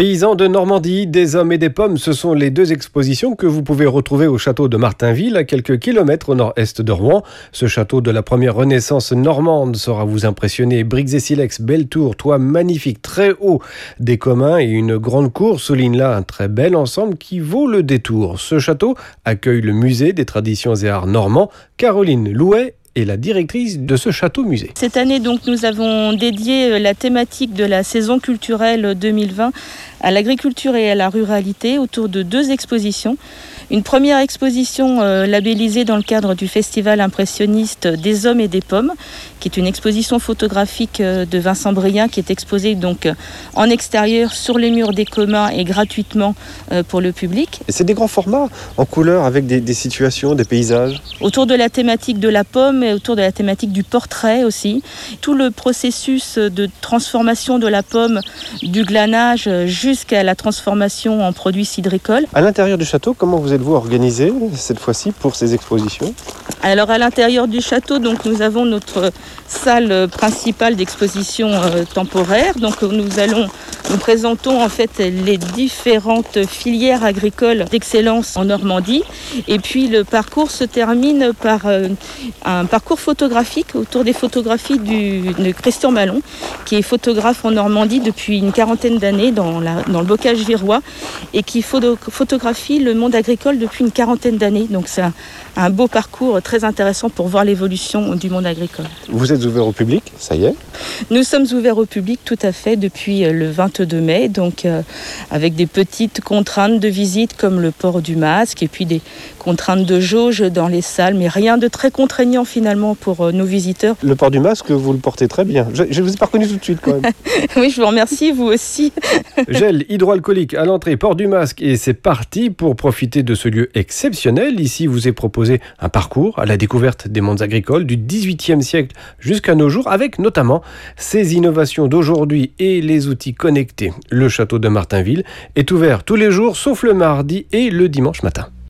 Paysans de Normandie, des hommes et des pommes, ce sont les deux expositions que vous pouvez retrouver au château de Martinville, à quelques kilomètres au nord-est de Rouen. Ce château de la première renaissance normande saura vous impressionner. Briques et silex, belle tour, toit magnifique, très haut, des communs et une grande cour soulignent là un très bel ensemble qui vaut le détour. Ce château accueille le musée des traditions et arts normands. Caroline Louet est la directrice de ce château musée. Cette année, donc, nous avons dédié euh, la thématique de la saison culturelle 2020 à l'agriculture et à la ruralité autour de deux expositions. Une première exposition euh, labellisée dans le cadre du festival impressionniste des hommes et des pommes, qui est une exposition photographique euh, de Vincent Brien qui est exposée donc en extérieur sur les murs des communs et gratuitement pour le public. Et c'est des grands formats en couleur avec des, des situations, des paysages. Autour de la thématique de la pomme mais autour de la thématique du portrait aussi. Tout le processus de transformation de la pomme, du glanage jusqu'à la transformation en produits cidricoles. À l'intérieur du château, comment vous êtes-vous organisé cette fois-ci pour ces expositions? Alors à l'intérieur du château, donc nous avons notre salle principale d'exposition euh, temporaire. Donc nous allons nous présentons en fait les différentes filières agricoles d'excellence en Normandie. Et puis le parcours se termine par euh, un parcours photographique autour des photographies du, de Christian Malon, qui est photographe en Normandie depuis une quarantaine d'années dans, dans le bocage virois et qui photographie le monde agricole depuis une quarantaine d'années. Donc c'est un, un beau parcours très intéressant pour voir l'évolution du monde agricole. Vous êtes ouvert au public, ça y est Nous sommes ouverts au public tout à fait depuis euh, le 22 mai, donc euh, avec des petites contraintes de visite comme le port du masque et puis des contraintes de jauge dans les salles, mais rien de très contraignant finalement pour euh, nos visiteurs. Le port du masque, vous le portez très bien. Je ne vous ai pas reconnu tout de suite quand même. oui, je vous remercie, vous aussi. Hydroalcoolique à l'entrée, port du masque et c'est parti pour profiter de ce lieu exceptionnel. Ici, vous est proposé un parcours à la découverte des mondes agricoles du XVIIIe siècle jusqu'à nos jours, avec notamment ces innovations d'aujourd'hui et les outils connectés. Le château de Martinville est ouvert tous les jours, sauf le mardi et le dimanche matin.